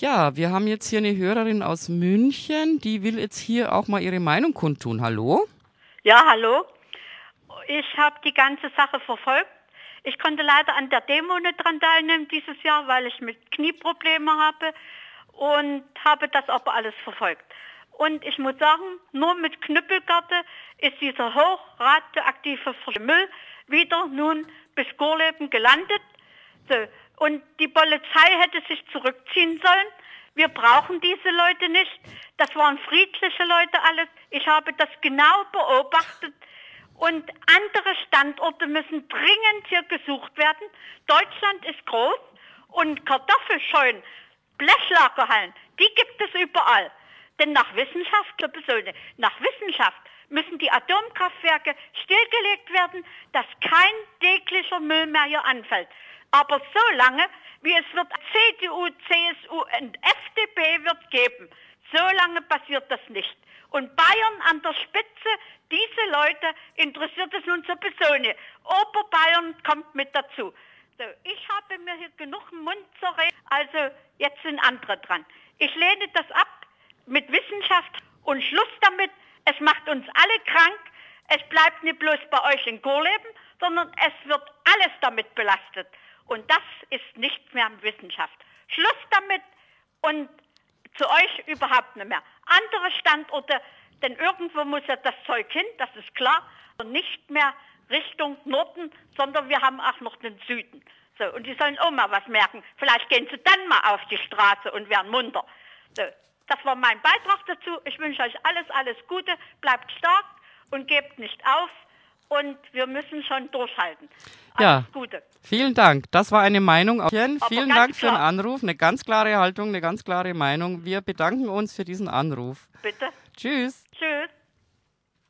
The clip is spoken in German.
Ja, wir haben jetzt hier eine Hörerin aus München, die will jetzt hier auch mal ihre Meinung kundtun. Hallo? Ja, hallo. Ich habe die ganze Sache verfolgt. Ich konnte leider an der Demo nicht dran teilnehmen dieses Jahr, weil ich mit Knieprobleme habe und habe das aber alles verfolgt. Und ich muss sagen, nur mit Knüppelgarte ist dieser hochradioaktive Müll wieder nun bis Gorleben gelandet. So. Und die Polizei hätte sich zurückziehen sollen. Wir brauchen diese Leute nicht. Das waren friedliche Leute alles. Ich habe das genau beobachtet. Und andere Standorte müssen dringend hier gesucht werden. Deutschland ist groß und Kartoffelscheunen, Blechlagerhallen, die gibt es überall. Denn nach Wissenschaft, nach Wissenschaft müssen die Atomkraftwerke stillgelegt werden, dass kein täglicher Müll mehr hier anfällt. Aber so lange, wie es wird CDU, CSU und FDP wird geben, so lange passiert das nicht. Und Bayern an der Spitze, diese Leute interessiert es nun sowieso nicht. Oberbayern kommt mit dazu. So, ich habe mir hier genug Mund zu reden, also jetzt sind andere dran. Ich lehne das ab mit Wissenschaft und Schluss damit. Es macht uns alle krank. Es bleibt nicht bloß bei euch in Gorleben, sondern es wird alles damit belastet. Und das ist nicht mehr Wissenschaft. Schluss damit und zu euch überhaupt nicht mehr. Andere Standorte, denn irgendwo muss ja das Zeug hin, das ist klar. Und nicht mehr Richtung Norden, sondern wir haben auch noch den Süden. So, und die sollen auch mal was merken. Vielleicht gehen sie dann mal auf die Straße und werden munter. So, das war mein Beitrag dazu. Ich wünsche euch alles, alles Gute. Bleibt stark und gebt nicht auf. Und wir müssen schon durchhalten. Alles ja, Gute. Vielen Dank. Das war eine Meinung. Vielen Aber Dank für den. Anruf. Eine ganz klare Haltung, eine ganz klare Meinung. Wir bedanken uns für diesen Anruf. Bitte. Tschüss. Tschüss.